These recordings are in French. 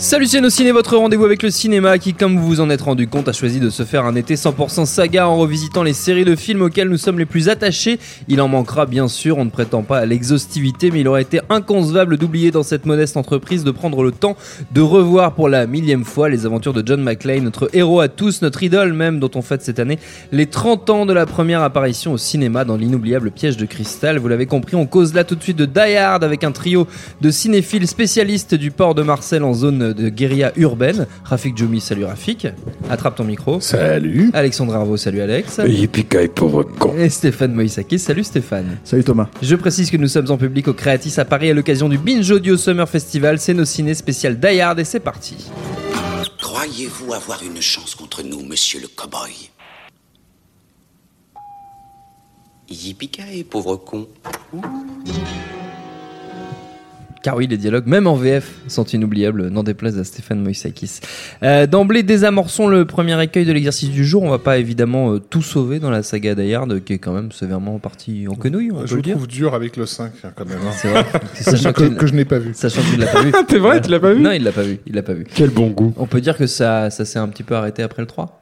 Salut c'est ciné, votre rendez-vous avec le cinéma qui, comme vous vous en êtes rendu compte, a choisi de se faire un été 100% saga en revisitant les séries de films auxquels nous sommes les plus attachés. Il en manquera bien sûr, on ne prétend pas à l'exhaustivité, mais il aurait été inconcevable d'oublier dans cette modeste entreprise de prendre le temps de revoir pour la millième fois les aventures de John McClane, notre héros à tous, notre idole même, dont on fête cette année les 30 ans de la première apparition au cinéma dans l'inoubliable piège de cristal. Vous l'avez compris, on cause là tout de suite de Die Hard avec un trio de cinéphiles spécialistes du port de Marseille en zone de guérilla urbaine. Rafik Djoumi, salut Rafik. Attrape ton micro. Salut. Alexandre Arvo, salut Alex. Yippee pauvre con. Et Stéphane Moïsakis, salut Stéphane. Salut Thomas. Je précise que nous sommes en public au Creatis à Paris à l'occasion du Binge Audio Summer Festival. C'est nos ciné spécial Die Hard et c'est parti. Croyez-vous avoir une chance contre nous, monsieur le cow-boy? Yippee pauvre con. Car oui, les dialogues, même en VF, sont inoubliables, n'en déplaise à Stéphane Moïsakis. Euh, D'emblée, désamorçons le premier écueil de l'exercice du jour. On va pas évidemment euh, tout sauver dans la saga d'Ayard, qui est quand même sévèrement partie en quenouille, on Je peut le dire. trouve dur avec le 5 hein, quand même. hein. C'est vrai. Sachant que, que, que je n'ai pas vu. sachant qu'il l'a pas vu. T'es vrai, tu l'as pas vu Non, il l'a pas vu. Il l'a pas vu. Quel bon goût. On peut dire que ça, ça s'est un petit peu arrêté après le 3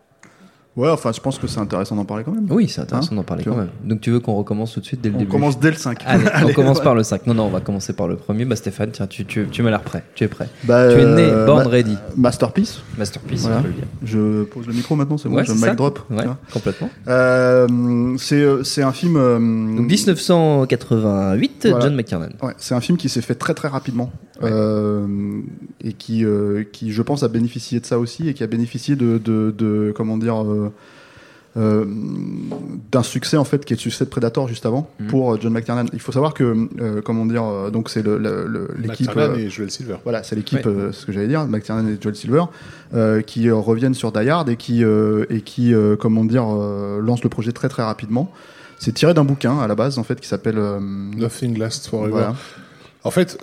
Ouais, enfin, je pense que c'est intéressant d'en parler quand même. Oui, c'est intéressant Hein d'en parler Tu quand même. Donc tu veux qu'on recommence tout de suite dès le On début commence dès le 5. Allez, on commence ouais. par le 5. Non, non, on va commencer par le premier. Bah Stéphane, tiens, tu, tu, tu m'as l'air prêt. Tu es prêt. Bah, tu es né, euh, born ma- ready. Masterpiece. Masterpiece, Voilà. on peut le dire. Je pose le micro maintenant, c'est bon, Ouais, je mic drop. Ouais, complètement. Euh, c'est euh, c'est un film. euh, Donc 1988, Voilà. John McTiernan. Ouais, c'est un film qui s'est fait très très rapidement et qui, qui, je pense, a bénéficié de ça aussi et qui a bénéficié de, de, de- comment dire, euh, euh, d'un succès en fait qui est le succès de Predator juste avant Mhm. pour euh, John McTiernan. Il faut savoir que, euh, comment dire, euh, donc c'est le- le- le- l'équipe. McTiernan euh, et Joel Silver. Voilà, c'est l'équipe, Ouais. euh, ce que j'allais dire, McTiernan et Joel Silver, euh, qui euh, reviennent sur Die Hard et qui, euh, et qui euh, comment dire, euh, lancent le projet très très rapidement. C'est tiré d'un bouquin à la base en fait qui s'appelle. euh, Nothing Lasts Forever. voilà. En fait,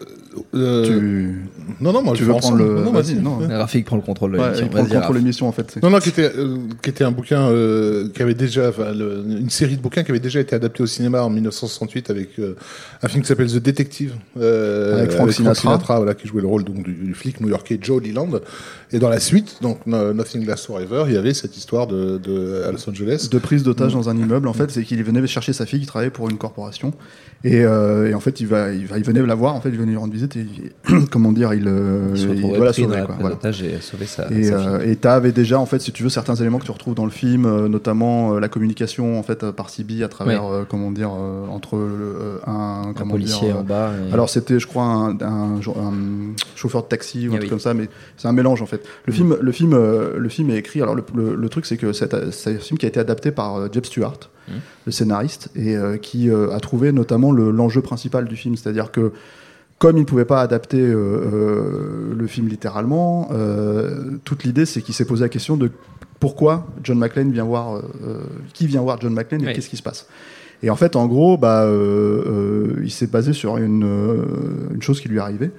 euh, Tu, non, non, moi tu je veux prendre ensemble. le. Non, vas-y, non. Rafik prend le contrôle de Ouais, l'émission. il prend le contrôle de l'émission en fait. Non, non, qui était, euh, qui était un bouquin, euh, qui avait déjà, le- une série de bouquins qui avait déjà été adapté au cinéma en 1968 avec euh, un film qui s'appelle The Detective, euh, Avec Frank Sinatra. voilà, qui jouait le rôle donc du, du flic new-yorkais Joe Leland. Et dans la suite, donc No- Nothing Lasts Forever, il y avait cette histoire de, de à Los Angeles. de prise d'otage dans un immeuble en fait c'est qu'il venait chercher sa fille qui travaillait pour une corporation et, euh, et en fait il va, il va il venait la voir en fait il venait lui rendre visite et il- comment dire il, euh, Il se il doit la sauver quoi, voilà. et sauver sa, Et sa euh, et t'avais déjà en fait si tu veux certains éléments que tu retrouves dans le film, euh, notamment euh, la communication en fait par CB à travers euh, comment dire euh, entre euh, un un comment policier dire, en bas. et- alors c'était je crois un, un, un chauffeur de taxi ou un Ah truc oui. comme ça mais c'est un mélange en fait. Le film le film euh, le film est écrit alors le, le- le truc c'est que c'est un film qui a été adapté par Jeb Stewart Le scénariste et euh, qui euh, a trouvé notamment le- l'enjeu principal du film c'est-à-dire que comme il ne pouvait pas adapter euh, le film littéralement, toute l'idée c'est qu'il s'est posé la question de pourquoi John McClane vient voir, qui vient voir John McClane et Oui. qu'est-ce qui se passe. Et en fait, en gros, bah, il s'est basé sur une, une chose qui lui est arrivée.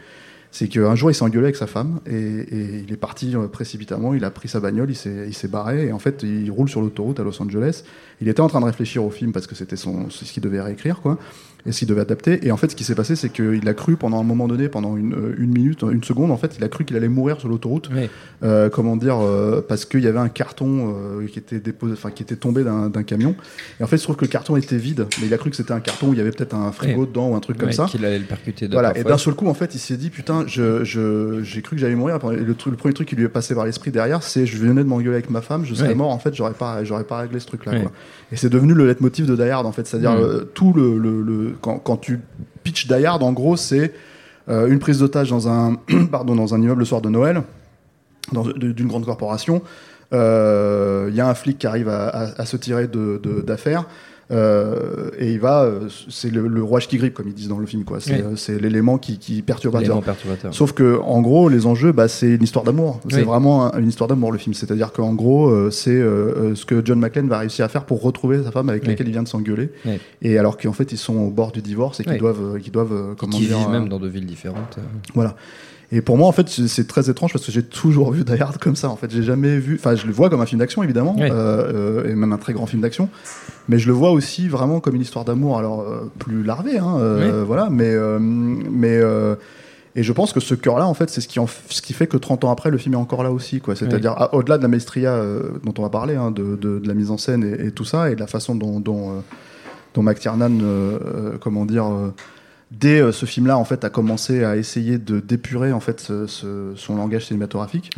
C'est qu'un jour, il s'est engueulé avec sa femme et, et il est parti euh, précipitamment. Il a pris sa bagnole, il s'est barré et en fait, il roule sur l'autoroute à Los Angeles. Il était en train de réfléchir au film parce que c'était son, ce qu'il devait réécrire, quoi, et ce qu'il devait adapter. Et en fait, ce qui s'est passé, c'est qu'il a cru pendant un moment donné, pendant une, euh, une minute, une seconde, en fait, il a cru qu'il allait mourir sur l'autoroute. Oui. Euh, comment dire, euh, parce qu'il y avait un carton euh, qui était déposé, enfin qui était tombé d'un d'un camion. Et en fait, il se trouve que le carton était vide, mais il a cru que c'était un carton où il y avait peut-être un frigo dedans ou un truc comme ça. Qu'il allait le percuter Voilà. Et d'un seul coup, en fait, il s'est dit putain, je, je, j'ai cru que j'allais mourir. Et le, le premier truc qui lui est passé par l'esprit derrière, c'est je venais de m'engueuler avec ma femme, je serais mort. En fait, j'aurais pas, j'aurais pas réglé ce truc-là. Quoi. Et c'est devenu le leitmotiv de Die Hard, en fait. C'est-à-dire Mm. euh, tout le, le, le- quand, quand tu pitch Die Hard, en gros, c'est euh, une prise d'otage dans un, pardon, dans un immeuble le soir de Noël, d'une grande corporation. Euh, Il y a un flic qui arrive à, à- à se tirer de- de- d'affaires. Euh, et il va, euh, c'est le, le rouage qui grippe, comme ils disent dans le film, quoi. C'est Oui. euh, l'élément qui, qui perturbateur. Perturbateur. Sauf que, en gros, les enjeux, bah, c'est une histoire d'amour. C'est Oui. vraiment un- une histoire d'amour, le film. C'est-à-dire qu'en gros, c'est euh, ce que John McClane va réussir à faire pour retrouver sa femme avec Oui. laquelle il vient de s'engueuler. Et alors qu'en fait, ils sont au bord du divorce et qu'ils doivent, qu'ils doivent, comment qui dire, vivent même dans deux villes différentes. voilà. Et pour moi, en fait, c'est très étrange parce que j'ai toujours vu Die Hard comme ça. En fait, j'ai jamais vu. Enfin, je le vois comme un film d'action, évidemment, Oui. euh, euh, et même un très grand film d'action. Mais je le vois aussi vraiment comme une histoire d'amour, alors euh, plus larvée, hein, euh, voilà. Mais, euh, mais et je pense que ce cœur-là, en fait, c'est ce qui, en ce qui fait que 30 ans après, le film est encore là aussi, quoi. C'est-à-dire au-delà de la maestria dont on va parler, hein, de, de- de la mise en scène et, et tout ça, et de la façon dont dont, dont McTiernan, euh, euh, comment dire. Dès euh, ce film-là, en fait, a commencé à essayer de d'épurer en fait ce- ce- son langage cinématographique.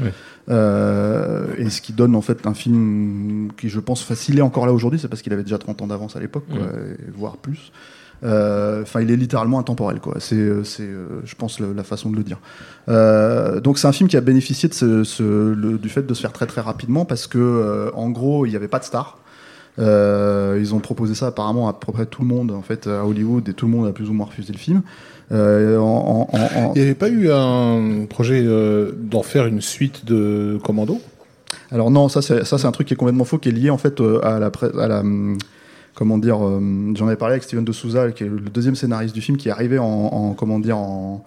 Euh, et ce qui donne en fait un film qui, je pense, facile est encore là aujourd'hui, c'est parce qu'il avait déjà 30 ans d'avance à l'époque, voire plus. Euh, Enfin, il est littéralement intemporel, quoi. C'est, c'est, je pense, la façon de le dire. Donc, c'est un film qui a bénéficié de ce, ce- le- du fait de se faire très très rapidement parce que, en gros, il n'y avait pas de star. Euh, ils ont proposé ça apparemment à peu près tout le monde en fait à Hollywood et tout le monde a plus ou moins refusé le film. Euh, en- en- en- en- Il n'y avait pas eu un projet euh, d'en faire une suite de Commando? Alors non, ça c'est ça c'est un truc qui est complètement faux, qui est lié en fait à la pré- à la hum, comment dire, euh, j'en avais parlé avec Steven de Souza, qui est le deuxième scénariste du film, qui est arrivé en- comment dire en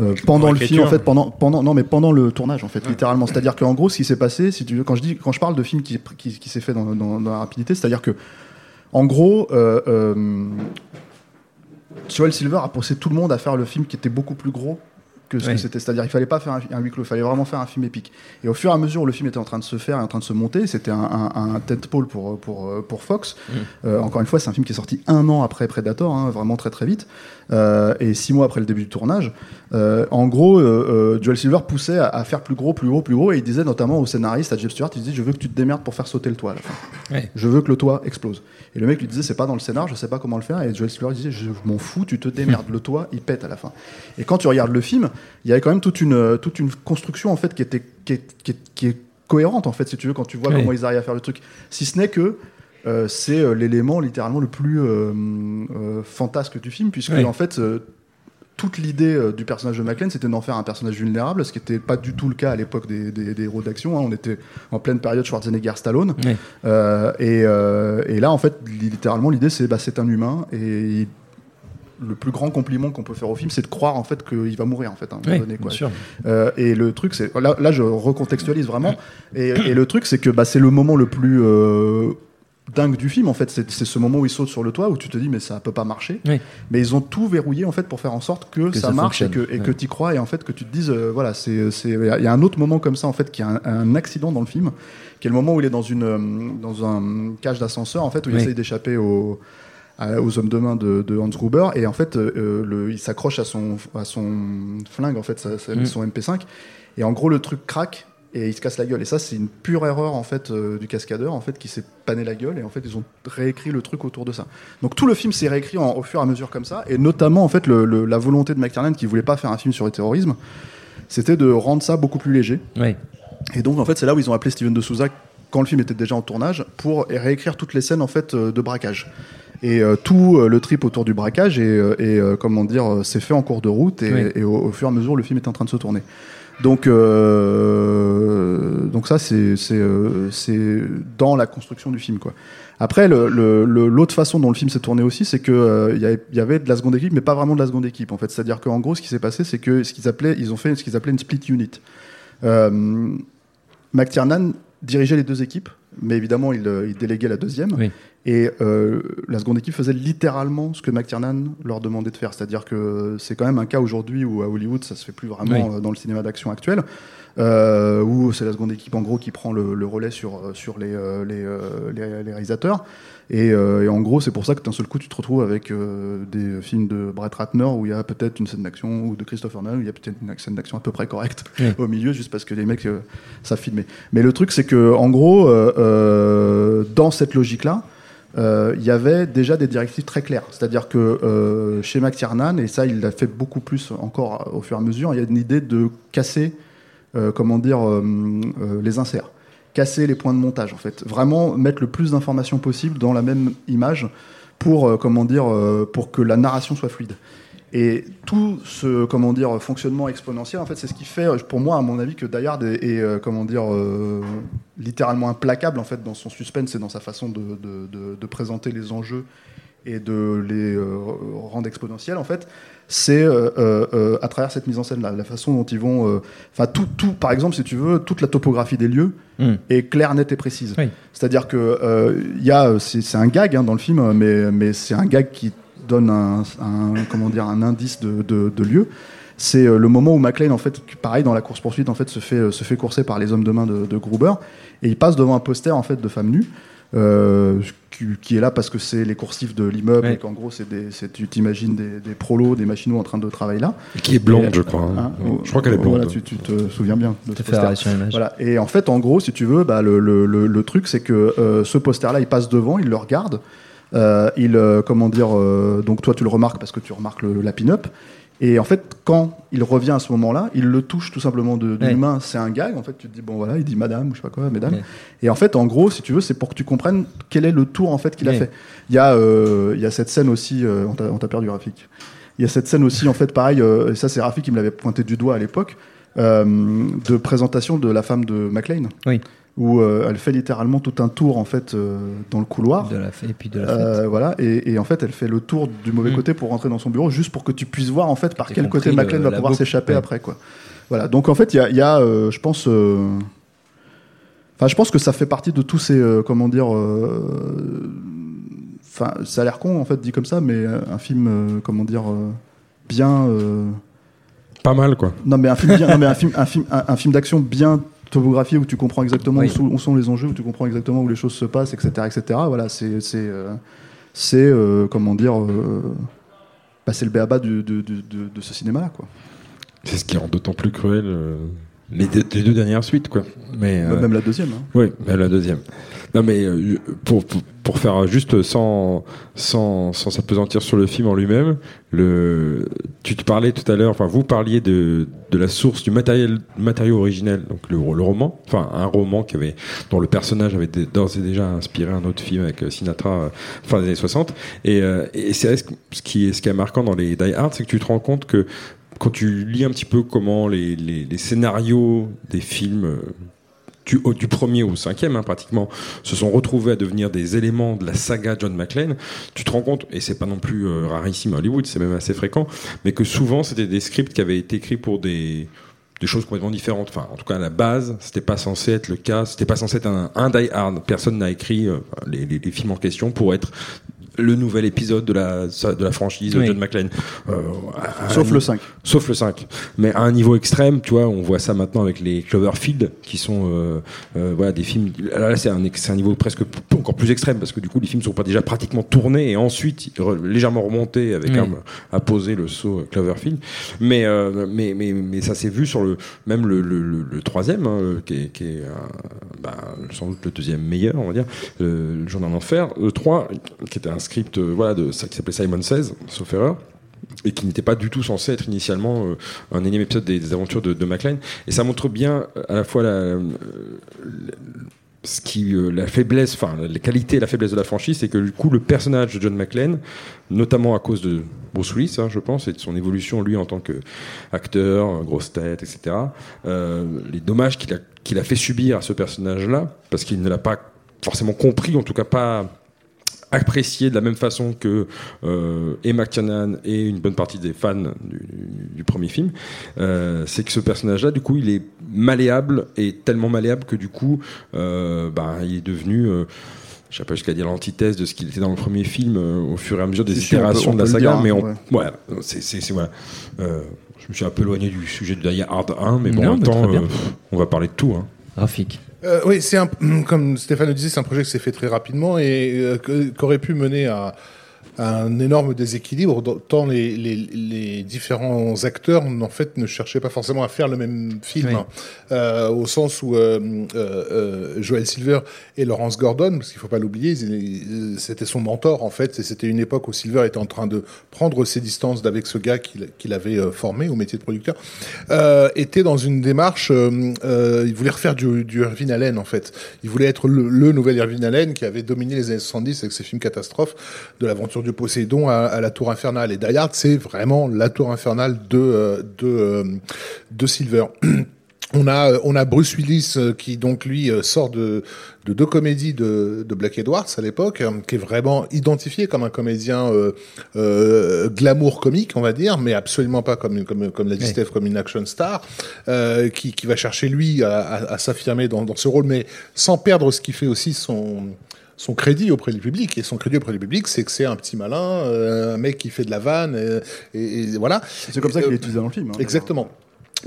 euh, pendant le film en fait pendant pendant non mais pendant le tournage en fait littéralement c'est à dire qu'en gros ce qui s'est passé si tu veux quand je dis quand je parle de film qui qui, qui s'est fait dans, dans, dans la rapidité c'est à dire que en gros euh, euh, Joel Silver a poussé tout le monde à faire le film qui était beaucoup plus gros que ce que c'était. C'est-à-dire, il fallait pas faire un, un huis clos, il fallait vraiment faire un film épique. Et au fur et à mesure où le film était en train de se faire et en train de se monter, c'était un, un, un tentpole pour, pour, pour Fox. Euh, encore une fois, c'est un film qui est sorti un an après Predator, hein, vraiment très très vite, euh, et six mois après le début du tournage. Euh, en gros, euh, euh, Joel Silver poussait à, à faire plus gros, plus gros, plus gros, et il disait notamment au scénariste, à Jeff Stewart, il disait Je veux que tu te démerdes pour faire sauter le toit à la fin. Ouais. Je veux que le toit explose. Et le mec lui disait C'est pas dans le scénar, je sais pas comment le faire. Et Joel Silver disait Je m'en fous, tu te démerdes, le toit il pète à la fin. Et quand tu regardes le film, il y avait quand même toute une, toute une construction en fait qui était qui est, qui est- qui est cohérente en fait, si tu veux, quand tu vois comment ils arrivent à faire le truc. Si ce n'est que euh, c'est euh, l'élément littéralement le plus euh, fantasque du film, puisque en fait. toute l'idée euh, du personnage de McClane, c'était d'en faire un personnage vulnérable, ce qui n'était pas du tout le cas à l'époque des, des- des héros d'action. hein. On était en pleine période Schwarzenegger-Stallone. Euh, et, euh, et là, en fait, littéralement, l'idée, c'est bah, c'est un humain et le plus grand compliment qu'on peut faire au film, c'est de croire en fait qu'il va mourir en fait donné. Quoi. et le truc, c'est là, là, je recontextualise vraiment. Et, et le truc, c'est que bah, c'est le moment le plus dingue du film en fait. C'est ce moment où il saute sur le toit où tu te dis mais ça peut pas marcher. Oui. Mais ils ont tout verrouillé en fait pour faire en sorte que, Que ça, ça marche et que, et Ouais. tu crois et en fait que tu te dises euh, voilà c'est c'est il y a- y un autre moment comme ça en fait qui est un, un accident dans le film qui est le moment où il est dans une euh, dans un cage d'ascenseur en fait où il Oui. essaye d'échapper au aux hommes de main de, de Hans Gruber et en fait euh, le, il s'accroche à son à son flingue en fait sa- sa- Mm. son MP5 et en gros le truc craque et il se casse la gueule et ça c'est une pure erreur en fait euh, du cascadeur en fait qui s'est pané la gueule et en fait ils ont réécrit le truc autour de ça donc tout le film s'est réécrit en- au fur et à mesure comme ça et notamment en fait le- le- la volonté de McTiernan qui voulait pas faire un film sur le terrorisme c'était de rendre ça beaucoup plus léger et donc en fait c'est là où ils ont appelé Steven de Souza quand le film était déjà en tournage pour réécrire toutes les scènes en fait euh, de braquage. Et euh, tout euh, le trip autour du braquage et, et, comment dire s'est fait en cours de route et, Oui. et au, au fur et à mesure le film est en train de se tourner. Donc euh, donc ça euh, c'est dans la construction du film quoi. Après l'autre façon dont le film s'est tourné aussi c'est que euh, y avait- de la seconde équipe mais pas vraiment de la seconde équipe en fait. C'est-à-dire qu'en gros ce qui s'est passé c'est que ce qu'ils ont fait ce qu'ils appelaient une split unit. Euh, McTiernan dirigeait les deux équipes, mais évidemment, il, euh, il déléguait la deuxième. Oui. Et euh, la seconde équipe faisait littéralement ce que McTiernan leur demandait de faire. C'est-à-dire que c'est quand même un cas aujourd'hui où à Hollywood, ça se fait plus vraiment Oui. euh, dans le cinéma d'action actuel, euh, où c'est la seconde équipe en gros qui prend le, le relais sur, euh, sur les, les, les- les réalisateurs. Et, euh, et en gros, c'est pour ça que d'un seul coup, tu te retrouves avec euh, des films de Brett Ratner où il y a peut-être une scène d'action, ou de Christopher Nolan où il y a peut-être une scène d'action à peu près correcte Oui. au milieu, juste parce que les mecs euh, savent filmer. Mais le truc, c'est que en gros, dans cette logique-là, il y avait déjà des directives très claires. C'est-à-dire que euh, chez McTiernan, et ça il l'a fait beaucoup plus encore au fur et à mesure, il y a une idée de casser, euh, comment dire, euh, euh, les inserts, casser les points de montage en fait, vraiment mettre le plus d'informations possible dans la même image pour, euh, comment dire, euh, pour que la narration soit fluide. Et tout ce comment dire fonctionnement exponentiel, en fait, c'est ce qui fait, pour moi, à mon avis, que Die Hard est, est, euh, comment dire euh, littéralement implacable en fait dans son suspense et dans sa façon de, de- de- de présenter les enjeux et de les euh, rendre exponentiels. En fait, c'est euh, euh, euh, à travers cette mise en scène là, la façon dont ils vont, enfin tout, tout, par exemple, si tu veux, toute la topographie des lieux Mm. est claire, nette et précise. Oui. C'est-à-dire que il y a, c'est c'est un gag hein, dans le film, mais, mais c'est un gag qui donne un, un- comment dire, un indice de, de, de lieu. C'est euh, le moment où McLean, en fait, pareil dans la course poursuite, en fait, se fait, euh, se fait courser par les hommes de main de, de Gruber et il passe devant un poster en fait de femme nue. euh, qui, qui est là parce que c'est les coursifs de l'immeuble Ouais. et qu'en gros c'est tu t'imagines des, des prolos, des machinaux en train de travailler là. Qui est blonde, Et- je crois. hein. Hein, je crois qu'elle est blonde. Voilà, tu, tu te souviens bien de ce poster. arrêt sur l'image. Voilà. Et en fait, en gros, si tu veux, bah, le, le, le, le truc, c'est que euh, ce poster-là, il passe devant, il le regarde. Euh, il, euh, comment dire, euh, donc toi, tu le remarques parce que tu remarques le, la pin-up. Et en fait, quand il revient à ce moment-là, il le touche tout simplement de- d'une Ouais. main. C'est un gag. En fait, tu te dis bon voilà, il dit madame ou je sais pas quoi, mesdames. Ouais. Et en fait, en gros, si tu veux, c'est pour que tu comprennes quel est le tour en fait qu'il a fait. Il y a, euh, il y a cette scène aussi. euh, on t'a perdu Rafik. Il y a cette scène aussi, en fait, pareil. euh, et ça, c'est Rafik qui me l'avait pointé du doigt à l'époque de présentation de la femme de McLean. Oui. Où euh, elle fait littéralement tout un tour en fait euh, dans le couloir. De la fête, et puis de la fête. Euh, voilà, et, et en fait, elle fait le tour du mauvais Mm. côté pour rentrer dans son bureau, juste pour que tu puisses voir en fait par quel côté le- McLean va pouvoir s'échapper ouais. après, quoi. Voilà, donc en fait, il y a, il y a, euh, je pense, euh, enfin, je pense que ça fait partie de tous ces, euh, comment dire, euh, enfin, ça a l'air con en fait dit comme ça, mais un film, euh, comment dire, euh, bien. euh, Pas mal, quoi. non mais un film bien, non, mais un film, un film, un, un film d'action bien où tu comprends exactement Oui. où, sont, où sont les enjeux, où tu comprends exactement où les choses se passent, etc., etc. Voilà, c'est, c'est, euh, c'est, euh, comment dire, euh, bah, c'est le béaba du- de, de, de, de ce cinéma-là, quoi. C'est ce qui rend d'autant plus cruel euh, les, deux, les deux dernières suites, quoi. Mais, euh, Même la deuxième. hein. Oui, mais la deuxième. Non, mais euh, pour, pour, pour faire juste sans, sans, sans s'apesantir sur le film en lui-même, le, tu te parlais tout à l'heure, enfin, vous parliez de, de la source du matériel, matériau originel, donc le, le roman, enfin, un roman qui avait, dont le personnage avait d'ores et déjà inspiré un autre film avec euh, Sinatra, euh, fin des années 60. Et, euh, et c'est ce qui est, ce qui est marquant dans les Die Hard, c'est que tu te rends compte que quand tu lis un petit peu comment les, scénarios des films euh, du, premier au cinquième, hein, pratiquement, se sont retrouvés à devenir des éléments de la saga John McClane, tu te rends compte, et c'est pas non plus euh, rarissime à Hollywood, c'est même assez fréquent, mais que souvent c'était des scripts qui avaient été écrits pour des choses complètement différentes. Enfin, en tout cas, à la base, c'était pas censé être le cas. C'était pas censé être un, un Die Hard. Personne n'a écrit euh, les films en question pour être le nouvel épisode de la de la franchise de Oui. John McClane. Euh, Sauf le 5. Sauf le 5. Mais à un niveau extrême, tu vois, on voit ça maintenant avec les Cloverfield, qui sont euh, euh, voilà, des films. Là, là, c'est un, un niveau presque encore plus extrême, parce que du coup, les films sont pas déjà pratiquement tournés et ensuite re- légèrement remontés avec Oui. un à poser le saut euh, Cloverfield. Mais, euh, mais, mais, mais ça s'est vu sur le même le, le, le- le troisième, hein, qui est, qui est euh, bah, sans doute le deuxième meilleur, on va dire, le, le Journal d'enfer. Le 3, qui était un script euh, voilà, de, qui s'appelait Simon Says, sauf erreur et qui n'était pas du tout censé être initialement euh, un énième épisode des, aventures de, de McLean. Et ça montre bien euh, à la fois la, ce qui, la faiblesse, enfin les qualités et la faiblesse de la franchise, c'est que du coup le personnage de John McClane, notamment à cause de Bruce Willis, hein, je pense, et de son évolution lui en tant qu'acteur, grosse tête, etc. les dommages qu'il a, qu'il a fait subir à ce personnage-là, parce qu'il ne l'a pas forcément compris, en tout cas pas apprécié de la même façon que euh, et McTiernan et une bonne partie des fans du, du premier film, euh, c'est que ce personnage-là, du coup, il est malléable et tellement malléable que du coup, euh, bah, il est devenu euh, je sais pas jusqu'à dire l'antithèse de ce qu'il était dans le premier film euh, au fur et à mesure des Si, si, on peut- itérations on de la saga, dire, mais on, ouais. c'est, c'est, c'est- voilà. Euh, je me suis un peu éloigné du sujet de Die Hard 1, mais bon, Non, en même temps, euh, on va parler de tout. Hein. Rafik. Euh, oui, c'est un, comme Stéphane le disait, c'est un projet qui s'est fait très rapidement et euh, qu'aurait pu mener à un énorme déséquilibre, tant les, les, les différents acteurs en fait ne cherchaient pas forcément à faire le même film, Oui. Euh, au sens où euh, euh, euh, Joel Silver et Laurence Gordon, parce qu'il faut pas l'oublier, ils- c'était son mentor en fait, et c'était une époque où Silver était en train de prendre ses distances d'avec ce gars qu'il qu'il avait euh, formé au métier de producteur, euh, était dans une démarche, euh, euh, il voulait refaire du, du Irving Allen en fait. Il voulait être le, le nouvel Irving Allen qui avait dominé les années 70 avec ses films catastrophes, de l'aventure du Poséidon à, à la Tour Infernale. Et Die Hard, c'est vraiment la Tour Infernale de euh, de, euh, de Silver. On a, euh, on a Bruce Willis qui donc lui sort de, de deux comédies de, de Black Edwards à l'époque, euh, qui est vraiment identifié comme un comédien euh, euh, glamour comique, on va dire, mais absolument pas comme comme comme l'a dit Oui. Steph, comme une action star, euh, qui, qui va chercher lui à, à, à s'affirmer dans, dans ce rôle, mais sans perdre ce qui fait aussi son son crédit auprès du public et son crédit auprès du public c'est que c'est un petit malin euh, un mec qui fait de la vanne euh, et, et voilà C'est comme ça qu'il Euh, est utilisé dans le film. hein. Exactement.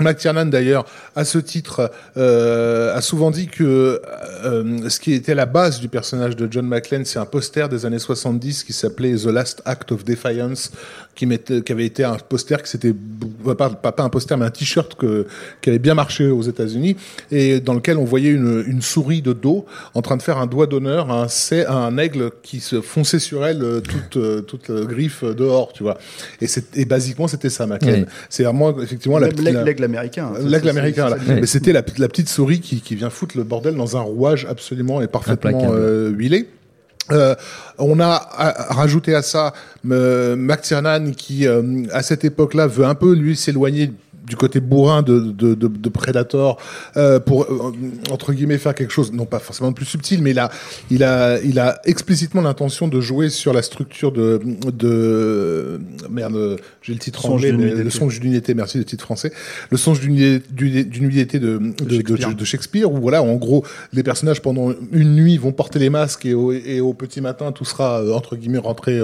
McTiernan d'ailleurs, à ce titre, euh, a souvent dit que euh, ce qui était la base du personnage de John McClane, c'est un poster des années 70 qui s'appelait The Last Act of Defiance, qui, mettait, qui avait été un poster qui s'était pas, pas, pas un poster mais un t-shirt que qui avait bien marché aux États-Unis et dans lequel on voyait une, une souris de dos en train de faire un doigt d'honneur à un, à un aigle qui se fonçait sur elle euh, toute euh, toute euh, griffe dehors, tu vois. Et, c'est- et basiquement c'était ça McClane. Oui. C'est vraiment effectivement la la- américain. hein. L'aigle C'est- américain, c'est- là. c'est- Mais c'était la, la petite souris qui, qui vient foutre le bordel dans un rouage absolument et parfaitement euh, huilé. Euh, on a rajouté à ça euh, McTiernan qui, euh, à cette époque-là, veut un peu lui s'éloigner du côté bourrin de, de, de, de Predator euh, pour euh, entre guillemets faire quelque chose non pas forcément plus subtil mais il a il a il a explicitement l'intention de jouer sur la structure de de merde j'ai le titre Songe anglais mais le songe d'une été merci le titre français le songe d'une d'été de, de, de, Shakespeare. de Shakespeare où voilà en gros les personnages pendant une nuit vont porter les masques et au, et au petit matin tout sera euh, entre guillemets rentré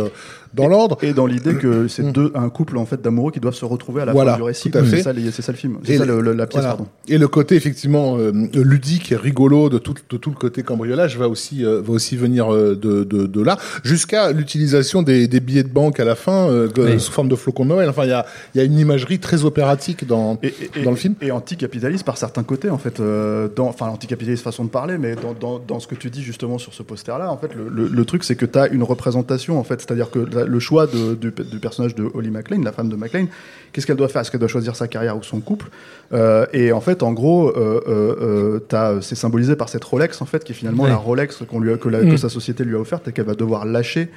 dans l'ordre Et dans l'idée que c'est deux, un couple en fait d'amoureux qui doivent se retrouver à la Voilà, fin du récit. tout à fait. C'est ça, les- c'est ça le film. C'est Et ça le- le- le- la pièce, Voilà. pardon. Et le côté effectivement euh, ludique et rigolo de tout, de tout le côté cambriolage va aussi euh, va aussi venir euh, de, de, de là, jusqu'à l'utilisation des, des billets de banque à la fin euh, sous forme de flocons de Noël. Enfin, il y a, il y a une imagerie très opératique dans Et, et- dans le film. Et anticapitaliste par certains côtés, en fait. euh, dans, enfin, anticapitaliste façon de parler, mais dans, dans, dans ce que tu dis justement sur ce poster-là, en fait, le, le- le truc, c'est que tu as une représentation, en fait. C'est-à-dire que la- le choix de- du, du personnage de Holly McLean, la femme de McLean, qu'est-ce qu'elle doit faire? Est-ce qu'elle doit choisir sa carrière ou son couple? Euh, Et en fait, en gros, euh, euh, c'est symbolisé par cette Rolex, en fait, qui est finalement Ouais. la Rolex lui a- que, la- Mm. que sa société lui a offerte et qu'elle va devoir lâcher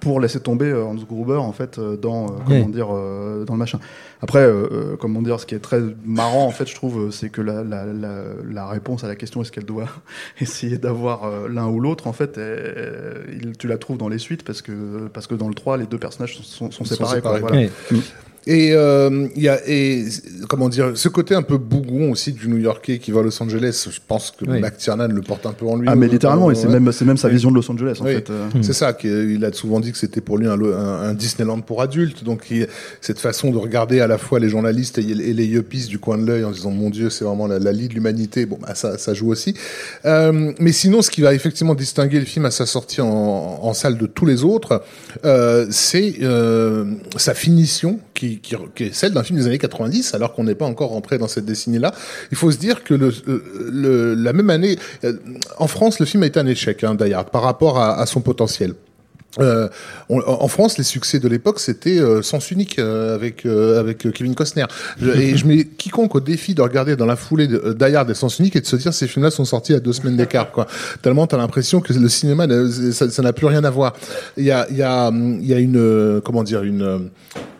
pour laisser tomber euh, Hans Gruber, en fait, euh, dans, euh, comment Ouais. dire, euh, dans le machin. Après, euh, euh, comment dire, ce qui est très marrant, en fait, je trouve, euh, c'est que la, la, la, la réponse à la question est-ce qu'elle doit essayer d'avoir euh, l'un ou l'autre, en fait, euh, il- tu la trouves dans les suites parce que, parce que dans le 3, les deux personnages sont, sont, sont séparés. quoi, séparés. voilà. Oui. Et euh, il y a et comment dire ce côté un peu bougon aussi du New-Yorkais qui va à Los Angeles. Je pense que Oui. McTiernan le porte un peu en lui. Ah, mais euh, littéralement, c'est même, c'est même sa vision de Los Angeles, en Oui. fait. euh. C'est ça, qu'il a souvent dit que c'était pour lui un, un, un Disneyland pour adultes. Donc il- cette façon de regarder à la fois les journalistes et, et les yuppies du coin de l'œil en disant mon Dieu, c'est vraiment la, la lie de l'humanité. Bon, bah, ça, ça joue aussi. Euh, mais sinon, ce qui va effectivement distinguer le film à sa sortie en, en salle de tous les autres, euh, c'est euh, sa finition qui, est celle d'un film des années 90, alors qu'on n'est pas encore rentré dans cette décennie-là. Il faut se dire que le, la même année, euh, en France, le film a été un échec, hein, par rapport à, son potentiel. Euh, en France, les succès de l'époque, c'était euh, Sens unique euh, avec euh, avec euh, Kevin Costner. Et je mets quiconque au défi de regarder dans la foulée euh, Hard et Sens unique et de se dire ces films-là sont sortis à deux semaines d'écart, quoi. Tellement t'as l'impression que le cinéma, ça ça n'a plus rien à voir. Il y a y a y a une euh, comment dire une euh, un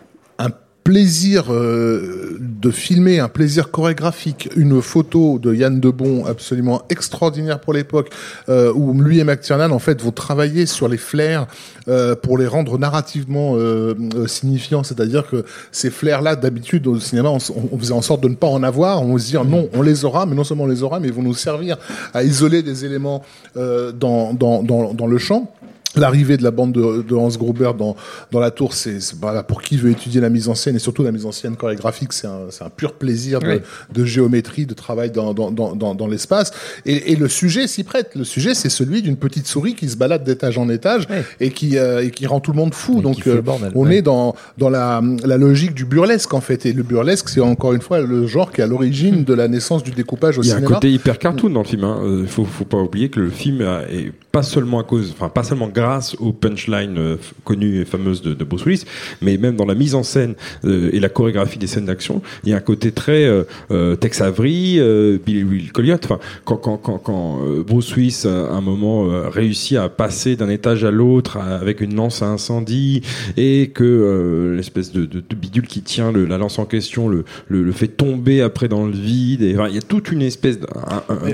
plaisir euh, de filmer, un plaisir chorégraphique, une photo de Yann Debon absolument extraordinaire pour l'époque, euh, où lui et McTiernan en fait vont travailler sur les flares euh, pour les rendre narrativement euh, euh, signifiants. C'est-à-dire que ces flares-là, d'habitude au cinéma, on, faisait en sorte de ne pas en avoir. On se dire non, on les aura, mais non seulement on les aura, mais ils vont nous servir à isoler des éléments euh, dans, dans, dans, dans le champ. L'arrivée de la bande de, de Hans Gruber dans, dans la tour, c'est voilà, pour qui veut étudier la mise en scène et surtout la mise en scène chorégraphique, c'est un, c'est un pur plaisir de, Oui. de géométrie, de travail dans, dans, dans, dans, l'espace. Et, et le sujet s'y prête. Le sujet, c'est celui d'une petite souris qui se balade d'étage en étage et, qui, euh, et qui rend tout le monde fou. Et Donc, euh, bordel, on ouais. est dans, dans la, la logique du burlesque, en fait. Et le burlesque, c'est encore une fois le genre qui est à l'origine de la naissance du découpage au Il y a un cinéma. côté hyper cartoon dans le film. Hein. Euh, faut, faut pas oublier que le film est pas seulement à cause, enfin pas seulement grâce aux punchlines euh, connues et fameuses de, de Bruce Willis, mais même dans la mise en scène euh, et la chorégraphie des scènes d'action, il y a un côté très euh, euh, Tex Avery, euh, Billy Will Colliot. Enfin, quand quand quand, quand Bruce Willis à un moment réussit à passer d'un étage à l'autre avec une lance à incendie et que euh, l'espèce de, de, de bidule qui tient le, la lance en question le, le, le fait tomber après dans le vide. Et, enfin, il y a toute une espèce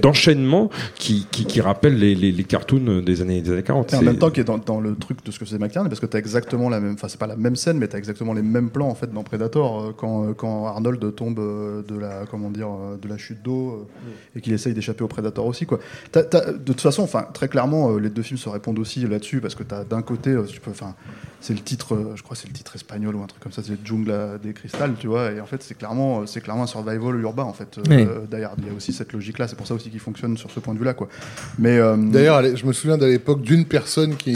d'enchaînement qui, qui, qui rappelle les, les, les cartoons des années, des années 40. Et en C'est- même temps, qui est dans, dans le truc de ce que c'est McTiernan, parce que t'as exactement la même, enfin c'est pas la même scène, mais t'as exactement les mêmes plans en fait dans Predator euh, quand, euh, quand Arnold tombe euh, de la, comment dire, de la chute d'eau et qu'il essaye d'échapper au Predator aussi quoi. De toute façon, enfin très clairement, les deux films se répondent aussi là-dessus parce que t'as d'un côté, tu peux, enfin c'est le titre, je crois que c'est le titre espagnol ou un truc comme ça, c'est Jungla des Cristal, tu vois, et en fait c'est clairement, c'est clairement un survival urbain en fait. euh, Oui. D'ailleurs, il y a aussi cette logique-là, c'est pour ça aussi qu'il fonctionne sur ce point de vue-là quoi. Mais euh, D'ailleurs, allez, je me souviens de l'époque d'une personne qui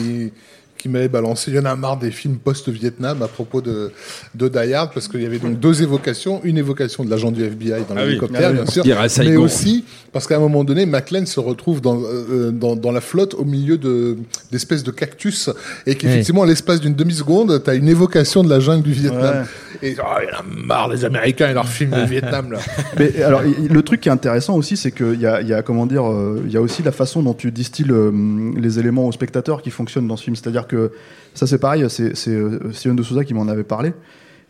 qui m'avait balancé. Il y en a marre des films post-Vietnam à propos de, de Die Hard, parce qu'il y avait donc deux évocations. Une évocation de l'agent du FBI dans Ah oui. l'hélicoptère, oui. bien sûr. Dire à Mais aussi, parce qu'à un moment donné, McLean se retrouve dans, euh, dans, dans la flotte au milieu de, d'espèces de cactus, et qu'effectivement, à l'espace d'une demi-seconde, tu as une évocation de la jungle du Vietnam. Et oh, il y en a marre, les Américains et leurs films de Vietnam, là. Mais alors, le truc qui est intéressant aussi, c'est qu'il y a, il y a, comment dire, euh, il y a aussi la façon dont tu distilles euh, les éléments au spectateur qui fonctionnent dans ce film. C'est-à-dire que ça, c'est pareil, c'est c'est, euh, Steven de Souza qui m'en avait parlé.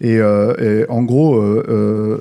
Et, euh, et en gros, euh, euh,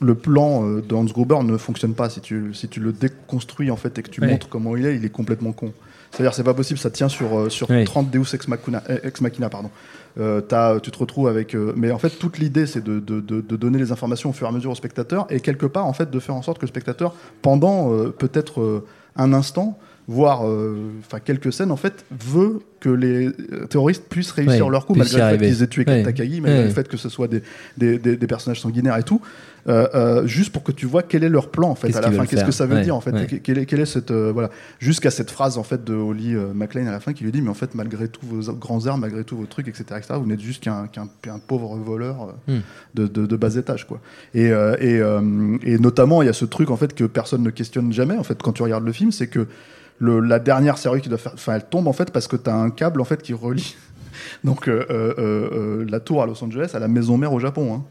le plan euh, de Hans Gruber ne fonctionne pas si tu, si tu le déconstruis en fait et que tu montres comment il est, il est complètement con. C'est-à-dire, c'est pas possible, ça tient sur, euh, sur Ouais. 30 Deus Ex Machina, ex machina pardon. Euh, tu te retrouves avec. euh, mais en fait, toute l'idée, c'est de, de, de, de donner les informations au fur et à mesure au spectateur et quelque part, en fait, de faire en sorte que le spectateur, pendant euh, peut-être euh, un instant, voire euh, enfin quelques scènes, en fait, veut que les euh, terroristes puissent réussir leur coup, malgré le fait qu'ils aient tué Ouais. Takagi, malgré le fait que ce soit des, des, des, des personnages sanguinaires et tout, euh, euh, juste pour que tu vois quel est leur plan en fait Qu'est-ce à la fin, qu'est-ce que ça veut Ouais, dire en fait, ouais. quelle est, quelle est cette euh, voilà, jusqu'à cette phrase en fait de Holly McLean à la fin qui lui dit mais en fait malgré tous vos grands airs, malgré tous vos trucs etc etc, vous n'êtes juste qu'un pauvre voleur Hmm. de, de, de bas étage quoi. Et, et, et notamment il y a ce truc en fait que personne ne questionne jamais en fait quand tu regardes le film, c'est que le, la dernière série qui doit faire, enfin elle tombe en fait parce que tu as un câble en fait qui relie donc euh, euh, euh, la tour à Los Angeles à la maison mère au Japon. Hein.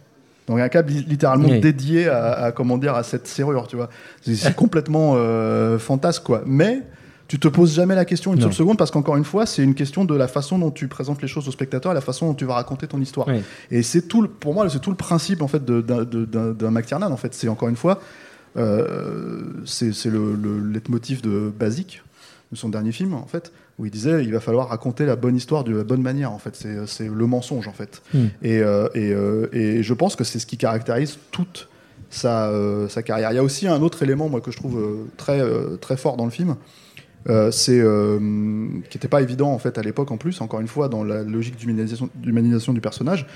Donc un câble li- littéralement Oui. dédié à, à, comment dire à cette serrure, tu vois. C'est- complètement euh, fantasque quoi. Mais tu te poses jamais la question une Non. seule seconde parce qu'encore une fois, c'est une question de la façon dont tu présentes les choses au spectateur et la façon dont tu vas raconter ton histoire. Oui. Et c'est tout, le- pour moi, c'est tout le principe en fait d'un McTiernan. En fait, c'est encore une fois, euh, c'est c'est le, le leitmotiv de Basique de son dernier film en fait, où il disait il va falloir raconter la bonne histoire de la bonne manière. En fait, c'est c'est le mensonge en fait. Hmm. Et, euh, et, euh, et je pense que c'est ce qui caractérise toute sa, euh, sa carrière. Il y a aussi un autre élément moi que je trouve très très fort dans le film. C'est qui n'était pas évident en fait à l'époque en plus encore une fois dans la logique d'humanisation du personnage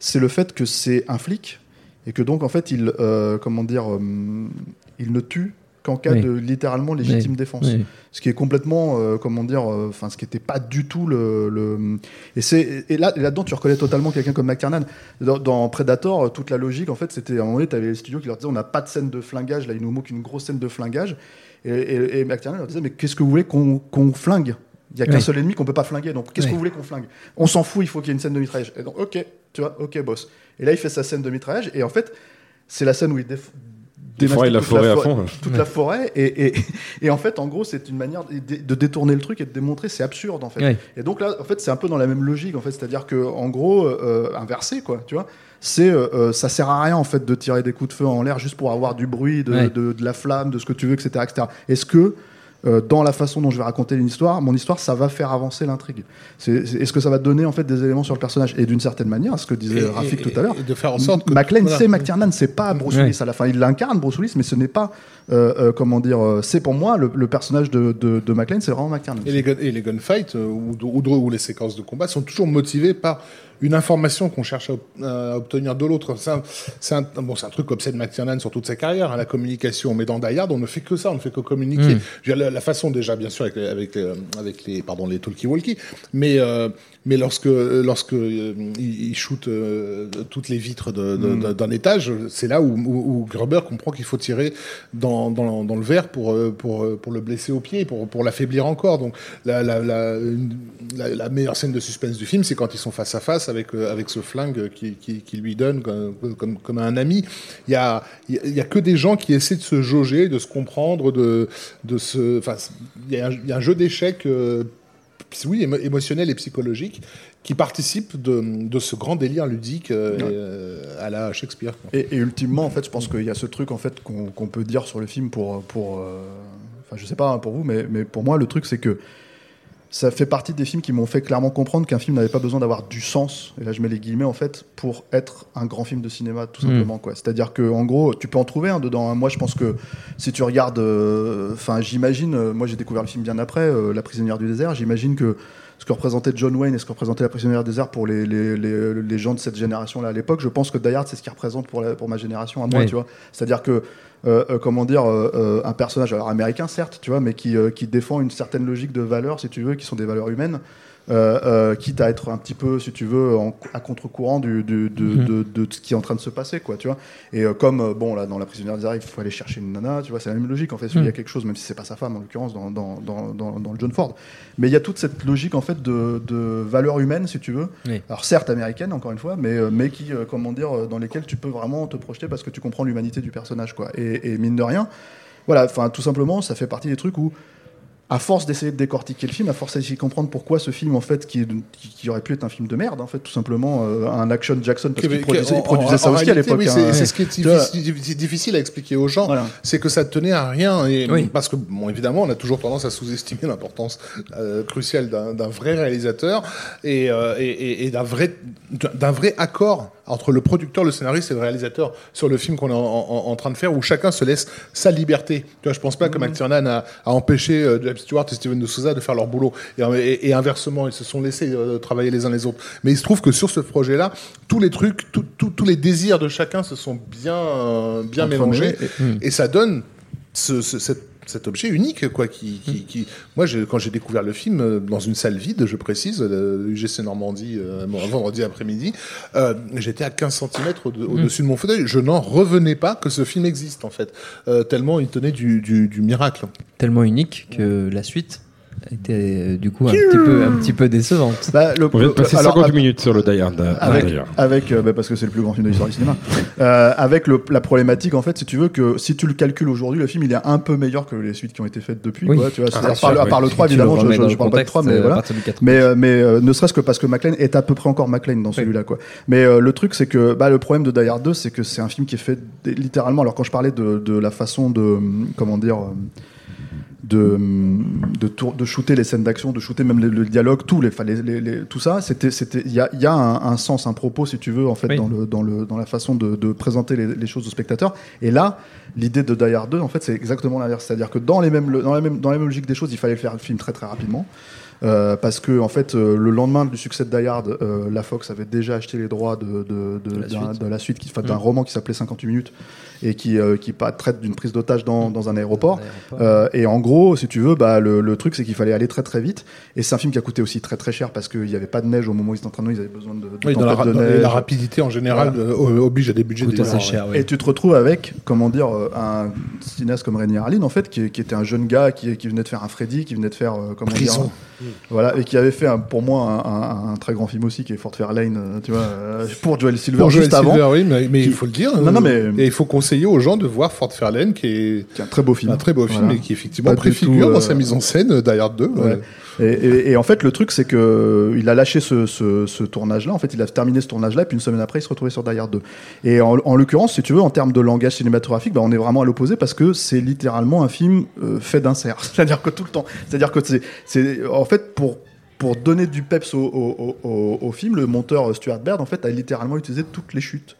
c'est le fait que c'est un flic et que donc en fait il comment dire il ne tue qu'en cas Oui. de littéralement légitime Oui. défense. Oui. ce qui est complètement euh, comment dire euh, enfin ce qui n'était pas du tout le, le- et c'est et là et là-dedans tu reconnais totalement quelqu'un comme McTiernan. Dans, dans Predator euh, toute la logique en fait c'était à un moment donné tu avais les studios qui leur disaient on n'a pas de scène de flingage là il nous manque une grosse scène de flingage. Et, et, et McTiernan leur disait mais qu'est-ce que vous voulez qu'on qu'on flingue? Il y a qu'un seul ennemi qu'on peut pas flinguer donc qu'est-ce que vous voulez qu'on flingue? On s'en fout il faut qu'il y ait une scène de mitraillage. Et donc ok tu vois ok boss. Et là il fait sa scène de mitraillage et en fait c'est la scène où il déf- La toute forêt à fo- fond. toute la forêt et, et, et en fait en gros c'est une manière de, de détourner le truc et de démontrer c'est absurde en fait Ouais. et donc là en fait c'est un peu dans la même logique en fait c'est à dire que en gros euh, inversé quoi tu vois c'est euh, euh, ça sert à rien en fait de tirer des coups de feu en l'air juste pour avoir du bruit de, Ouais. de, de la flamme de ce que tu veux etc etc est-ce que euh, dans la façon dont je vais raconter une histoire, mon histoire, ça va faire avancer l'intrigue. Est-ce que ça va donner en fait des éléments sur le personnage? Et d'une certaine manière, ce que disait Et- Rafik et- tout à l'heure, de faire en sorte que- McLean, voilà. c'est McTiernan, c'est pas Bruce Ouais. Willis à la fin. Il l'incarne Bruce Willis, mais ce n'est pas, euh, euh, comment dire, euh, c'est pour moi le, le personnage de, de, de McLean, c'est vraiment McTiernan. Et les, gun- et les gunfights euh, ou, ou, ou les séquences de combat sont toujours motivées par une information qu'on cherche à, à obtenir de l'autre. C'est un, c'est un, bon, c'est un truc qu'obsède McTiernan sur toute sa carrière, hein, la communication. Mais dans Die Hard, on ne fait que ça, on ne fait que communiquer. Mm. Je veux dire, La, la façon déjà, bien sûr, avec les, avec les, avec les pardon, les talkie-walkie, mais euh, mais lorsque lorsque euh, il, shoot euh, toutes les vitres de- d'un étage, c'est là où, où, où Gruber comprend qu'il faut tirer dans, dans, dans le verre pour euh, pour pour le blesser au pied, pour pour l'affaiblir encore. Donc la la, la, une- la la meilleure scène de suspense du film, c'est quand ils sont face à face avec avec ce flingue qui, qui, qui lui donne comme, comme comme un ami. Il y a il y a- il y a que des gens qui essaient de se jauger, de se comprendre, de de se enfin il y a un, il y a un jeu d'échecs euh, oui, émo- émotionnel et psychologique, qui participe de, de ce grand délire ludique euh, euh, à la Shakespeare. Et, et ultimement, en fait, je pense qu'il y a ce truc en fait qu'on qu'on peut dire sur le film pour pour. euh, Enfin, je sais pas hein, pour vous, mais mais pour moi, le truc c'est que ça fait partie des films qui m'ont fait clairement comprendre qu'un film n'avait pas besoin d'avoir du sens. Et là, je mets les guillemets en fait pour être un grand film de cinéma, tout Mm. simplement quoi. C'est-à-dire que en gros, tu peux en trouver un dedans. hein. Moi, je pense que si tu regardes, euh, enfin, j'imagine. euh, moi, j'ai découvert le film bien après, euh, La prisonnière du désert. J'imagine que ce que représentait John Wayne et ce que représentait La prisonnière du désert pour les, les, les, les gens de cette génération-là à l'époque, je pense que Die Hard, c'est ce qui représente pour, la- pour ma génération à moi, Oui. tu vois. C'est-à-dire que, euh, euh, comment dire, euh, un personnage, alors américain certes, tu vois, mais qui, qui défend une certaine logique de valeurs, si tu veux, qui sont des valeurs humaines, euh, euh, quitte à être un petit peu, si tu veux, en- à contre-courant du, du- de, Mhm. de, de ce qui est en train de se passer, quoi, tu vois. Et euh, comme, euh, bon, là, dans La prisonnière des désert, il faut aller chercher une nana, tu vois, c'est la même logique, en fait. Il y Mhm. a quelque chose, même si c'est pas sa femme, en l'occurrence, dans, dans, dans, dans, le John Ford. Mais il y a toute cette logique, en fait, de, de valeurs humaines, si tu veux. Oui. Alors, certes, américaine, encore une fois, mais, mais qui, euh, comment dire, dans lesquelles tu peux vraiment te projeter parce que tu comprends l'humanité du personnage, quoi. Et, et mine de rien, voilà, enfin, tout simplement, ça fait partie des trucs où à force d'essayer de décortiquer le film, à force d'essayer de comprendre pourquoi ce film, en fait, qui, qui, qui aurait pu être un film de merde, en fait, tout simplement, euh, un action Jackson, parce qu'il produisait, il produisait ça aussi à l'époque. Oui, hein. c'est ce qui est difficile, à expliquer aux gens. Voilà. C'est que ça tenait à rien. Et Oui. Parce que, bon, évidemment, on a toujours tendance à sous-estimer l'importance euh, cruciale d'un vrai réalisateur et, euh, et, et- et d'un vrai, d'un vrai accord entre le producteur, le scénariste et le réalisateur sur le film qu'on est en, en- en train de faire, où chacun se laisse sa liberté. Tu vois, je pense pas que McTiernan a, a empêché euh, James Stewart et Steven de Souza de faire leur boulot. Et, et- et inversement, ils se sont laissés euh, travailler les uns les autres. Mais il se trouve que sur ce projet-là, tous les trucs, tout- tout- tous les désirs de chacun se sont bien, euh, bien mélangés. Et, et ça donne ce, ce- cet, cet objet unique, quoi. Qui, qui, qui- moi, quand j'ai découvert le film euh, dans une salle vide, je précise, UGC Normandie, euh, bon, un vendredi après-midi, euh, j'étais à 15 cm au-dessus de mon fauteuil. Je n'en revenais pas que ce film existe, en fait, Euh, tellement il tenait du, du, du miracle. Tellement unique que la suite était euh, du coup un petit peu, un petit peu décevante. Bah, le- On vient de passer alors, 50 minutes sur le Die Hard. euh, avec, euh, bah, parce que c'est le plus grand film de l'histoire du cinéma. Euh, avec le, la problématique en fait, si tu veux que si tu le calcules aujourd'hui, le film il est un peu meilleur que les suites qui ont été faites depuis. Oui. quoi, tu vois, Ah, bien par, à part le oui. 3 Tu évidemment, le je, je, je le parle pas de contexte, 3 mais euh, à voilà. partir du 4. Mais, euh, mais euh, ne serait-ce que parce que McLean est à peu près encore McLean dans celui-là, quoi. Mais euh, le truc, c'est que bah, le problème de Die Hard 2, c'est que c'est un film qui est fait littéralement. Alors, quand je parlais de, de la façon de. hum, Comment dire. De, de, tour- de shooter les scènes d'action, de shooter même le, le dialogue, tout, les, les, les- tout ça, c'était, c'était, il y a, il y a un, un sens, un propos, si tu veux, en fait, Oui. dans, le, dans, le, dans la façon de, de présenter les, les choses aux spectateurs. Et là, l'idée de Die Hard 2, en fait, c'est exactement l'inverse. C'est-à-dire que dans les mêmes, dans la même, dans la même logique des choses, il fallait faire le film très très rapidement. Euh, parce que en fait, euh, le lendemain du succès de Die Hard, euh, la Fox avait déjà acheté les droits de, de, de, De la suite. de la suite, qui, enfin, d'un Mm. roman qui s'appelait 58 minutes et qui, euh, traite d'une prise d'otage dans, dans un aéroport. Aéroport. Euh, et en gros, si tu veux, bah, le, le truc c'est qu'il fallait aller très très vite. Et c'est un film qui a coûté aussi très très cher parce qu'il n'y avait pas de neige au moment où ils étaient en train de nous, ils avaient besoin de, de Oui, dans la, de neige. la rapidité en général Voilà. euh, oblige à des budgets Coûte assez cher. Et tu te retrouves avec, comment dire, un cinéaste comme Rainier Harlin, en fait, qui, qui était un jeune gars qui, qui venait de faire un Freddy, qui venait de faire, euh, comment Prison. dire, Voilà, et qui avait fait un- pour moi un, un- un très grand film aussi, qui est Fort Fairlane, euh, tu vois, euh, pour Joel Silver Pour Joel juste avant. Silver, oui, mais, mais Qui- il faut le dire. Non, non, euh, mais- Et il faut conseiller aux gens de voir Fort Fairlane, qui est Qui est un très beau film. un très beau film Voilà. et qui effectivement préfigure tout, dans euh, sa mise en scène euh, Die Hard 2. Ouais. ouais. Et, en fait, le truc, c'est que euh, il a lâché ce, ce- tournage-là. En fait, il a terminé ce tournage-là, et puis une semaine après, il se retrouvait sur Die Hard 2. Et en, en l'occurrence, si tu veux, en termes de langage cinématographique, bah, on est vraiment à l'opposé parce que c'est littéralement un film euh, fait d'insert. C'est-à-dire que tout le temps. C'est-à-dire que c'est, en fait, pour pour donner du peps au, au, au- film, le monteur Stuart Baird en fait a littéralement utilisé toutes les chutes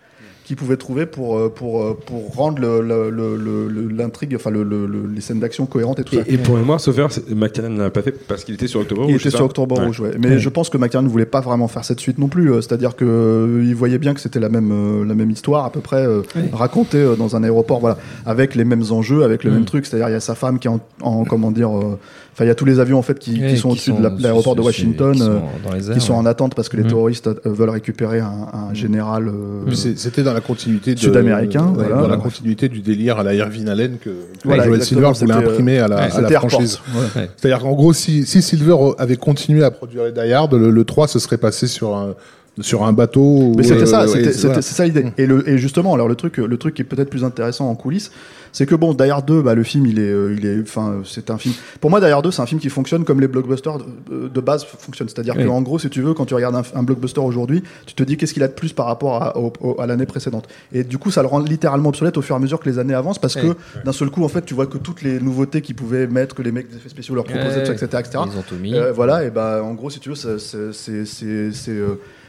qu'il pouvait trouver pour euh, pour euh, pour rendre le- le- le- le- le- l'intrigue, enfin le- le- le- les scènes d'action cohérentes et tout ça. Et, pour mémoire, sauf McTiernan n'a pas fait parce qu'il était sur Octobre Il Rouge, était c'est sur Octobre. Rouge, ouais. Mais je pense que McTiernan ne voulait pas vraiment faire cette suite non plus. euh, C'est-à-dire que euh, il voyait bien que c'était la même euh, la même histoire à peu près euh, racontée euh, dans un aéroport, voilà, avec les mêmes enjeux, avec le Mm. même truc. C'est-à-dire il y a sa femme qui est en, en- comment dire, euh, enfin il y a tous les avions en fait qui, qui sont au-dessus de la- l'aéroport de qui Washington. sont euh, dans les airs, qui sont en attente parce que les Mhm. terroristes euh, veulent récupérer un, un général euh, Puis c'est- C'était dans la continuité de- Sud-américain, voilà. dans la continuité du délire à la Irvin Allen que, que Voilà, Joel Silver voulait imprimer à la, ouais, à la franchise. ouais. C'est-à-dire qu'en gros, si, si Silver avait continué à produire les Die Hard, le, le 3 se serait passé sur un, sur un bateau. Mais c'était euh, ça, c'était voilà. c'est ça l'idée. Et, le, et justement, alors le truc, le truc qui est peut-être plus intéressant en coulisses, c'est que bon, Die Hard 2, bah, le film, il est, euh, il est, enfin, euh, c'est un film. Pour moi, Die Hard 2, c'est un film qui fonctionne comme les blockbusters de, de base fonctionnent. C'est-à-dire Oui. que en gros, si tu veux, quand tu regardes un, un blockbuster aujourd'hui, tu te dis qu'est-ce qu'il a de plus par rapport à, au- au- à l'année précédente. Et du coup, ça le rend littéralement obsolète au fur et à mesure que les années avancent, parce que Oui. d'un seul coup, en fait, tu vois que toutes les nouveautés qu'ils pouvaient mettre, que les mecs des effets spéciaux leur proposaient, Ouais, tout ça, etc., etc. Ils ont tout mis. Euh, voilà, et bah en gros, si tu veux, c'est-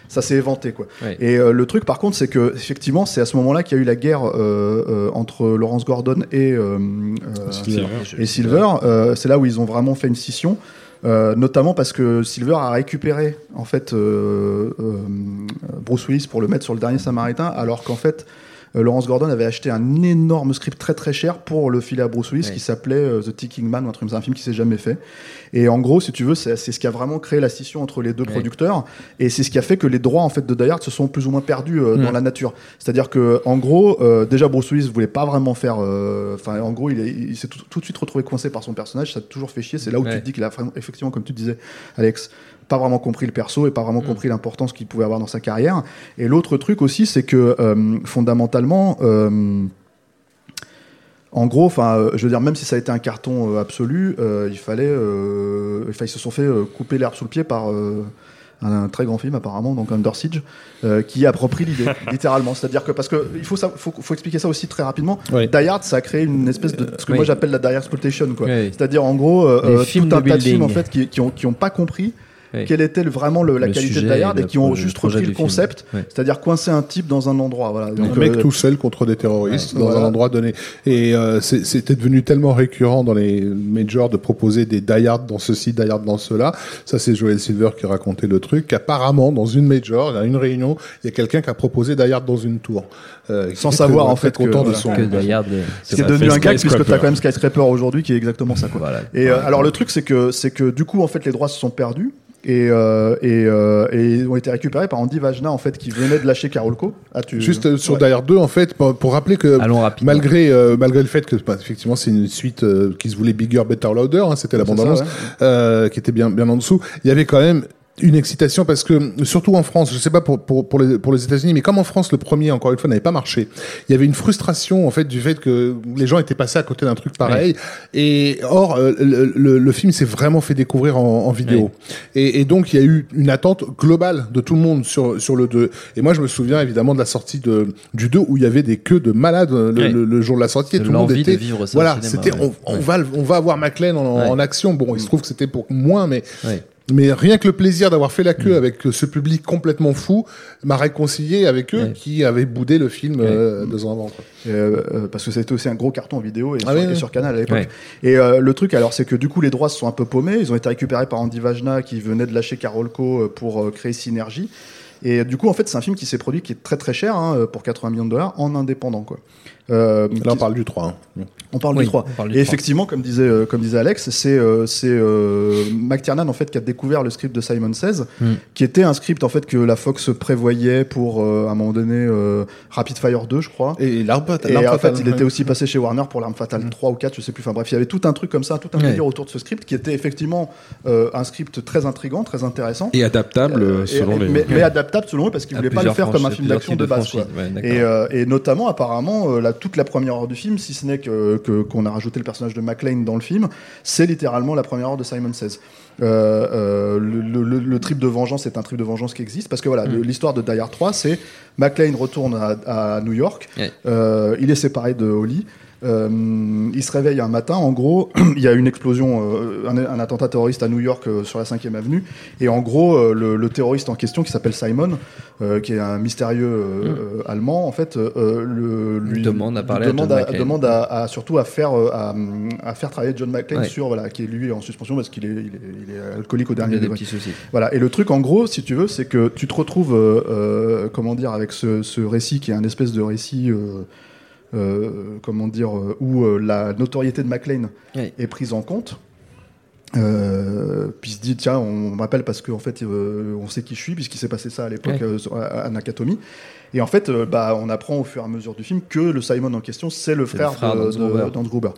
ça s'est éventé quoi. Ouais. Et euh, le truc par contre, c'est que effectivement, c'est à ce moment-là qu'il y a eu la guerre euh, euh, entre Lawrence Gordon et euh, euh, Silver. et Silver. Euh, c'est là où ils ont vraiment fait une scission. euh, notamment parce que Silver a récupéré en fait euh, euh, Bruce Willis pour le mettre sur le dernier Samaritain, alors qu'en fait euh, Lawrence Gordon avait acheté un énorme script très très cher pour le filer à Bruce Willis qui s'appelait euh, The Ticking Man, ou un truc, c'est un film qui s'est jamais fait. Et en gros, si tu veux, c'est c'est ce qui a vraiment créé la scission entre les deux producteurs, et c'est ce qui a fait que les droits en fait de Die Hard se sont plus ou moins perdus euh, dans Mm. la nature. C'est-à-dire que en gros, euh, déjà Bruce Willis voulait pas vraiment faire, enfin en gros, il, est- il s'est tout, tout de suite retrouvé coincé par son personnage, ça a toujours fait chier. C'est là où tu te dis qu'il a effectivement, comme tu disais, Alex, pas vraiment compris le perso et pas vraiment Mm. compris l'importance qu'il pouvait avoir dans sa carrière. Et l'autre truc aussi, c'est que euh, fondamentalement. euh, en gros, enfin, euh, je veux dire, même si ça a été un carton euh, absolu, euh, il fallait, euh, enfin, ils se sont fait euh, couper l'herbe sous le pied par euh, un, un très grand film apparemment, donc Under Siege, euh, qui approprie l'idée, littéralement. C'est-à-dire que parce que il faut, ça, faut, faut expliquer ça aussi très rapidement. Oui. Die Hard, ça a créé une espèce de ce que Oui. moi j'appelle la Die Hard exploitation, quoi. Oui. C'est-à-dire en gros, euh, tout un tas de films en fait qui, qui ont qui ont pas compris Oui. quel était le- vraiment le- la Le qualité de Die Hard et qui ont juste repris le concept, Ouais. c'est-à-dire coincer un type dans un endroit. Voilà. Un mec euh, tout seul contre des terroristes Ouais. dans Voilà. un endroit donné. Et euh, c'est- c'était devenu tellement récurrent dans les majors de proposer des die hard dans ceci, die hard dans cela. Ça, c'est Joel Silver qui racontait le truc. Qu'apparemment, dans une major, à une réunion, il y a quelqu'un qui a proposé die hard dans une tour. Euh, Sans savoir, en fait, content que- de son. Euh, Ce qui est devenu un gag puisque Skyscraper. t'as quand même Skyscraper aujourd'hui qui est exactement ça quoi. Voilà. Et euh, alors le truc c'est que c'est que du coup en fait les droits se sont perdus et euh, et, euh, et ont été récupérés par Andy Vajna en fait qui venait de lâcher Carolco. Ah, tu... Juste euh, sur Ouais. Hard 2, en fait, pour, pour rappeler que malgré euh, malgré le fait que bah, effectivement c'est une suite euh, qui se voulait bigger, better, louder, hein, c'était la bande annonce, ouais. euh, qui était bien bien en dessous. Il y avait quand même une excitation parce que surtout en France, je sais pas pour pour pour les pour les États-Unis, mais comme en France le premier encore une fois n'avait pas marché, il y avait une frustration en fait du fait que les gens étaient passés à côté d'un truc pareil. Et or euh, le, le, le film s'est vraiment fait découvrir en, en vidéo. Et, et donc il y a eu une attente globale de tout le monde sur sur le 2. Et moi je me souviens évidemment de la sortie de du 2 où il y avait des queues de malades le, Ouais. le, le jour de la sortie et tout le monde l'envie de était vivre ça voilà c'était on, on va on va avoir McLean en, en action bon il se trouve que c'était pour moins mais. Mais rien que le plaisir d'avoir fait la queue Mm. avec ce public complètement fou m'a réconcilié avec eux Ouais. qui avaient boudé le film euh, deux ans avant quoi. Euh, euh, parce que c'était aussi un gros carton vidéo et, Ah sur, oui, et oui. sur Canal à l'époque. Ouais. Et euh, le truc, alors, c'est que du coup, les droits se sont un peu paumés. Ils ont été récupérés par Andy Vajna qui venait de lâcher Carolco euh, pour euh, créer Synergie. Et euh, du coup, en fait, c'est un film qui s'est produit qui est très très cher hein, euh, pour 80 millions de dollars en indépendant, quoi. Euh, Là, on parle du 3. hein. on parle Oui, du 3. on parle du et 3. effectivement, comme disait, euh, comme disait Alex, c'est euh, c'est euh, McTiernan en fait qui a découvert le script de Simon Says, Mm. qui était un script en fait que la Fox prévoyait pour euh, à un moment donné euh, Rapid Fire 2, je crois. Et l'arme fatale. Et en fait, il était aussi passé chez Warner pour l'arme fatale 3 ou 4, je sais plus. Enfin bref, il y avait tout un truc comme ça, tout un Ouais. délire autour de ce script qui était effectivement euh, un script très intrigant, très intéressant. Et adaptable Euh, euh, et- selon les. mais, mais adaptable selon eux parce qu'il À voulait pas le faire comme un film d'action de base. quoi. Ouais. Et, euh, et notamment, apparemment, euh, la, toute la première heure du film, si ce n'est que qu'on a rajouté le personnage de McLean dans le film, c'est littéralement la première heure de Simon Says. Euh, euh, le, le- le- le trip de vengeance est un trip de vengeance qui existe parce que voilà, Mm. l'histoire de Die Hard 3, c'est McLean retourne à, à New York, euh, il est séparé de Holly. Euh, il se réveille un matin, en gros, il y a une explosion, euh, un, un attentat terroriste à New York euh, sur la 5e avenue, et en gros, le, le terroriste en question, qui s'appelle Simon, qui est un mystérieux euh, allemand, en fait, le, lui. Demande à parler à demande John à, demande à- à- surtout à faire, à, à faire travailler John McClane Ouais. sur, voilà, qui est lui en suspension parce qu'il est, il est, il est alcoolique au dernier a des degré. petits soucis. Voilà. Et le truc, en gros, si tu veux, c'est que tu te retrouves, comment dire, avec ce, ce récit qui est un espèce de récit, comment dire, euh, où euh, la notoriété de McLean Oui. est prise en compte. Euh, puis il se dit tiens on m'appelle parce qu'en fait euh, on sait qui je suis puisqu'il s'est passé ça à l'époque Ouais. euh, à, Nakatomi et en fait euh, bah on apprend au fur et à mesure du film que le Simon en question c'est le frère, frère Gruber. Gruber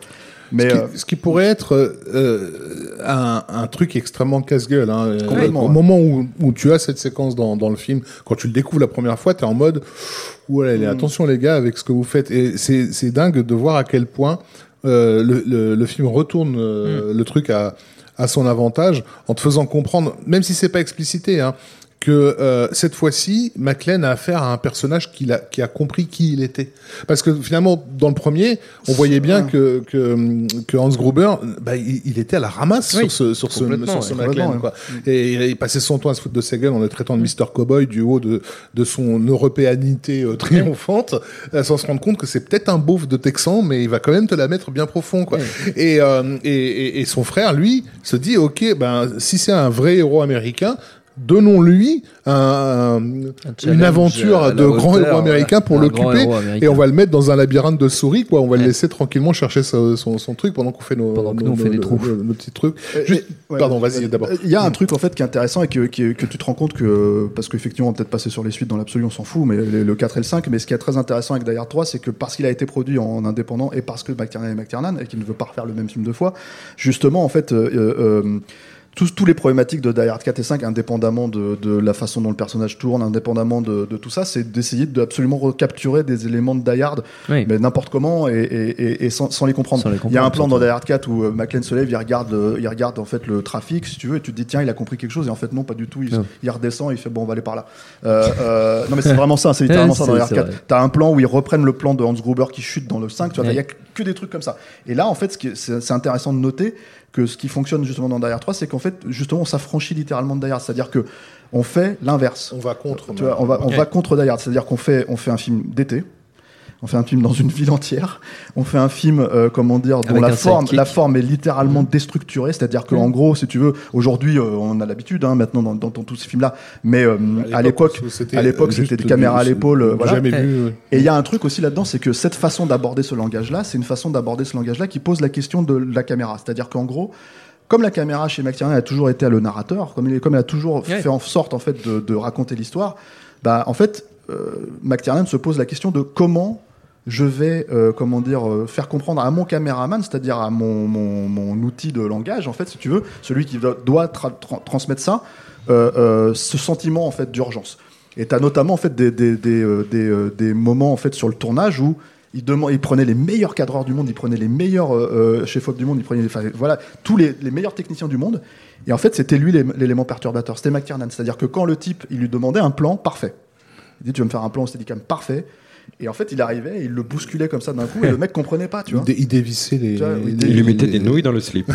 mais ce, qui, euh, ce qui pourrait être euh, un, un truc extrêmement casse-gueule. Hein. Euh, Complètement, Au moment où, où tu as cette séquence dans, dans le film, quand tu le découvres la première fois, tu es en mode ouais, allez, Mm. attention les gars avec ce que vous faites. Et c'est c'est dingue de voir à quel point euh, le, le, le film retourne euh, le truc à, à son avantage en te faisant comprendre, même si c'est pas explicité, hein, que euh, cette fois-ci, McLean a affaire à un personnage qui a, qui a compris qui il était. Parce que finalement, dans le premier, on voyait bien que, que, que Hans Gruber, bah, il, il était à la ramasse Oui, sur ce, sur ce, sur ce McLean. Quoi. Et il passait son temps à se foutre de sa gueule en le traitant de Mr. Cowboy du haut de, de son européanité euh, triomphante, euh, sans se rendre compte que c'est peut-être un beauf de Texan, mais il va quand même te la mettre bien profond. Quoi. Et, euh, et, et, et son frère, lui, se dit, ok, ben, si c'est un vrai héros américain, donnons-lui un, un- une aventure de grand héros américain pour l'occuper et on va le mettre dans un labyrinthe de souris quoi. On va le laisser tranquillement chercher son, son, son truc pendant qu'on fait nos Pendant que nos, nous, on fait nos- des nos- trous. nos- nos petits trucs. Euh, Juste- et- ouais, pardon vas-y d'abord. Il y a un truc en fait qui est intéressant et que, qui- que tu te rends compte que parce qu'effectivement on va peut-être passer sur les suites dans l'absolu on s'en fout mais le, le 4 et le 5 mais ce qui est très intéressant avec Die Hard 3 c'est que parce qu'il a été produit en indépendant et parce que McTiernan est McTiernan et qu'il ne veut pas refaire le même film deux fois justement en fait euh, euh, tous, tous les problématiques de Die Hard 4 et 5, indépendamment de, de la façon dont le personnage tourne, indépendamment de, de tout ça, c'est d'essayer de absolument recapturer des éléments de Die Hard, Oui. mais n'importe comment et, et, et- et sans, sans les comprendre. Il y a un plan dans. Die Hard 4 où euh, McLean se lève, il regarde, euh, il regarde en fait le trafic, si tu veux, et tu te dis tiens, il a compris quelque chose, et en fait non, pas du tout. Il, redescend, il fait bon, on va aller par là. Euh, euh, non mais c'est vraiment ça, c'est littéralement ça dans Die Hard c'est 4. vrai. T'as un plan où ils reprennent le plan de Hans Gruber qui chute dans le 5, tu vois, il Ouais. y a que des trucs comme ça. Et là, en fait, ce qui est- c'est c'est intéressant de noter que ce qui fonctionne justement dans Hard 3, c'est qu'en fait, justement, on s'affranchit littéralement de Die c'est-à-dire que on fait l'inverse. on va contre Tu vois, on va, on Ouais. va contre Die c'est-à-dire qu'on fait, on fait un film d'été. On fait un film dans une ville entière. On fait un film, euh, comment dire, dont Avec la forme, la forme est littéralement déstructurée. C'est-à-dire que, en gros, si tu veux, aujourd'hui, euh, on a l'habitude, hein, maintenant, dans, dans, dans tous ces films-là. Mais euh, à l'époque, c'était à l'époque, c'était des du- caméras à l'épaule, euh, voilà. jamais Ouais. vu ouais. Et il y a un truc aussi là-dedans, c'est que cette façon d'aborder ce langage-là, c'est une façon d'aborder ce langage-là qui pose la question de la caméra. C'est-à-dire qu'en gros, comme la caméra chez McTiernan a toujours été le narrateur, comme, il, comme elle a toujours Ouais. fait en sorte en fait de, de raconter l'histoire, bah en fait, euh, McTiernan se pose la question de comment je vais, euh, comment dire, euh, faire comprendre à mon caméraman, c'est-à-dire à mon, mon, outil de langage, en fait, si tu veux, celui qui doit, doit tra- tra- transmettre ça, euh, ce sentiment en fait d'urgence. Et tu as notamment en fait des, des, des, des, moments en fait sur le tournage où il, il prenait les meilleurs cadreurs du monde, il prenait les meilleurs chefs-op du monde, il prenait voilà, tous les, les meilleurs techniciens du monde. Et en fait, c'était lui l'é- l'élément perturbateur, c'était McTiernan. C'est-à-dire que quand le type, il lui demandait un plan parfait, il dit Tu veux me faire un plan au Steadicam parfait Et en fait, il arrivait, il le bousculait comme ça d'un coup, et le mec comprenait pas, tu vois. il, dé- il dévissait les, Tu vois, Il lui mettait les- des nouilles dans le slip.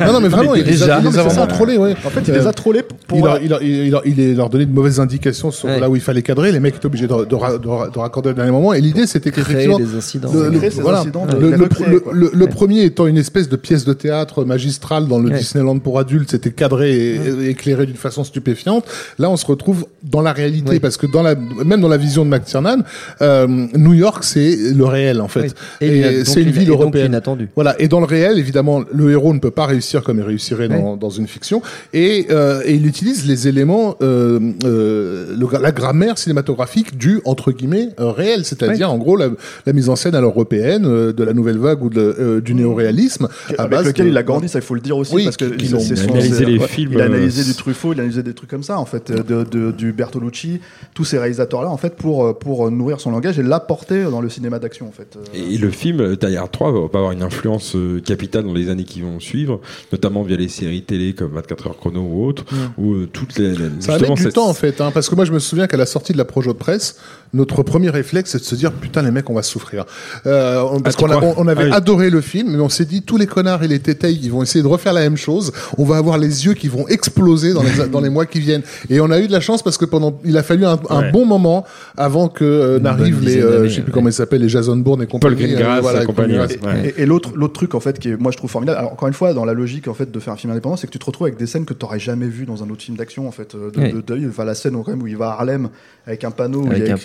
non non mais vraiment il, les déjà, a, vraiment trollés ouais En fait, il les a trollés pour. il, leur, il, leur, il, leur, il leur donnait de mauvaises indications sur Ouais. là où il fallait cadrer. Les mecs étaient obligés de, de, ra- de, ra- de raccorder au dernier moment. Et l'idée, c'était Créer qu'effectivement, des incidents. le, le- voilà, incidents de- le, les le- recréer, le- quoi. le- le premier étant une espèce de pièce de théâtre magistrale dans le Ouais. Disneyland pour adultes, c'était cadré et, et éclairé d'une façon stupéfiante. Là, on se retrouve dans la réalité parce que dans la, même dans la vision de McTiernan, euh, New York, c'est le réel en fait. Oui. Et il a- Et donc c'est une il- ville et donc européenne. inattendu. Voilà. Et dans le réel, évidemment, le héros ne peut pas réussir comme il réussirait dans, dans une fiction. Et, euh, et il utilise les éléments, euh, euh, le- la grammaire cinématographique du entre guillemets euh, réel, c'est-à-dire en gros la, la mise en scène à l'européenne euh, de la nouvelle vague ou de, euh, du néoréalisme. avec base lequel de- il a grandi, ça il faut le dire aussi Oui, parce que qu'ils c'est- ont c'est analysé les films, il a analysé du Truffaut, il a analysé des trucs comme ça en fait, de, de- du Bertolucci, tous ces réalisateurs là en fait pour pour nourrir son langage et l'apporter dans le cinéma d'action en fait. Euh, Et le film euh, Die Hard 3 va va avoir une influence euh, capitale dans les années qui vont suivre, notamment via les séries télé comme 24 heures chrono ou autres, où euh, toutes les, Ça va mettre du cette- temps en fait, hein, parce que moi je me souviens qu'à la sortie de la projo de presse, notre premier réflexe c'est de se dire putain les mecs on va souffrir. Euh, on- parce Ah, qu'on on, on avait Ah oui. adoré le film, mais on s'est dit tous les connards et les tétailles qui vont essayer de refaire la même chose, on va avoir les yeux qui vont exploser dans les, dans les mois qui viennent. Et on a eu de la chance parce que pendant, il a fallu un, un Ouais. bon moment avant que euh, n'arrivent les, euh, je sais plus ouais. comment ils s'appellent, les Jason Bourne et compagnie. Greengrass euh, voilà, et compagnie. Et, et l'autre, l'autre truc en fait qui est, moi je trouve formidable. Alors encore une fois, dans la logique en fait de faire un film indépendant, c'est que tu te retrouves avec des scènes que tu n'aurais jamais vues dans un autre film d'action en fait. De, Oui. de- de- enfin, la scène quand même où il va à Harlem avec un panneau, où il y Avec a un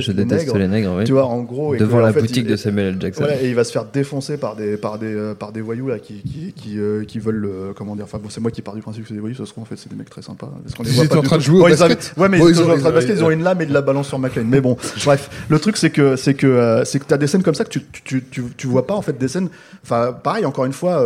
je déteste, les nègres. oui. Tu vois, en gros, et Devant que, en la fait, boutique il- de Samuel L. Jackson. Voilà, et il va se faire défoncer par des par des euh, par des voyous là qui qui qui, euh, qui veulent le- comment dire. Enfin bon, c'est moi qui pars du principe que c'est des voyous. Ça se trouve en fait c'est des mecs très sympas. Parce qu'on les Ils voit étaient pas en train de jouer au ils basket. Ouais, mais ils, ils sont ont- en train de ils- basket, ils ont une lame et de la balance sur McLean. Mais bon, bref, le truc c'est que c'est que euh, c'est que t'as des scènes comme ça que tu tu, tu, tu, tu vois pas en fait des scènes. Enfin pareil encore une fois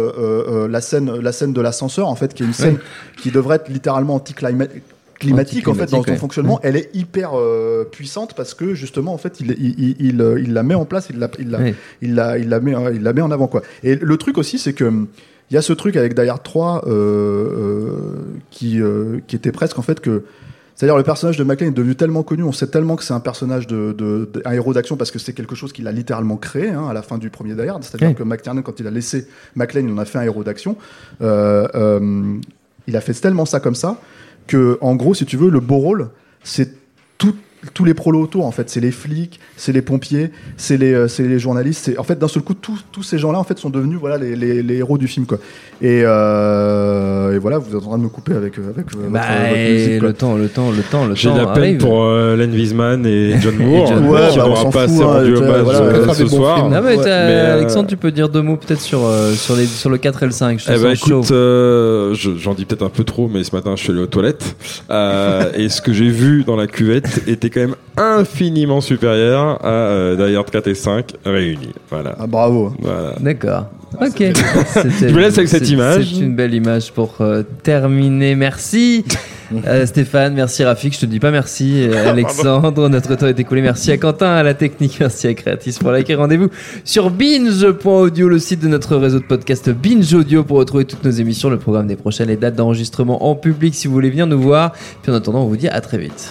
la scène la scène de l'ascenseur en fait qui est une scène qui devrait être littéralement anti-climatique climatique en fait dans son ouais. fonctionnement elle est hyper euh, puissante parce que justement en fait il, il, il, il, euh, il la met en place il la, il la, Oui. il la, il la met hein, il la met en avant quoi et le truc aussi c'est que hum, il y a ce truc avec Die Hard 3 euh, euh, qui qui était presque en fait que c'est-à-dire le personnage de McLean est devenu tellement connu, on sait tellement que c'est un personnage de, de, de- un héros d'action parce que c'est quelque chose qu'il a littéralement créé hein, à la fin du premier Die Hard. C'est-à-dire Oui. que McTiernan, quand il a laissé McLean, il en a fait un héros d'action. Il a fait tellement ça comme ça que, en gros, si tu veux, le beau rôle, c'est tout- tous les prolos autour en fait c'est les flics c'est les pompiers c'est les euh, les journalistes c'est en fait d'un seul coup tous tous ces gens là en fait sont devenus voilà les, les, les héros du film quoi et, euh, et voilà vous êtes en train de me couper avec euh, avec euh, Bah, votre, votre et musique, quoi. le temps, le temps, le temps, le J'ai temps de la peine arrive. pour euh, Len Wiseman et John Moore, John Moore. qui Ouais, bah, on n'aura s'en pas fout, assez hein, rendu hommage euh, ce soir. films. Mais, Ouais. t'as- Mais, Alexandre, tu peux dire deux mots peut-être sur, euh, sur, les, sur le 4 et le 5. Je te Eh chaud. écoute, je- j'en dis peut-être un peu trop, mais ce matin je suis allé aux toilettes et ce que j'ai vu dans la cuvette était quand même infiniment supérieur à euh, Die Hard 4 et 5 réunis. Voilà. ah bravo voilà. D'accord. Ok. C'était- Je vous laisse avec cette image. C'est une belle image pour euh, terminer. Merci Euh, Stéphane, merci Rafik. Je te dis pas merci euh, Alexandre. Notre temps est écoulé. Merci à Quentin à la technique. Merci à Creatis pour like et rendez-vous sur binge.audio, le site de notre réseau de podcast Binge Audio pour retrouver toutes nos émissions, le programme des prochaines, les dates d'enregistrement en public si vous voulez venir nous voir. Puis en attendant, on vous dit à très vite.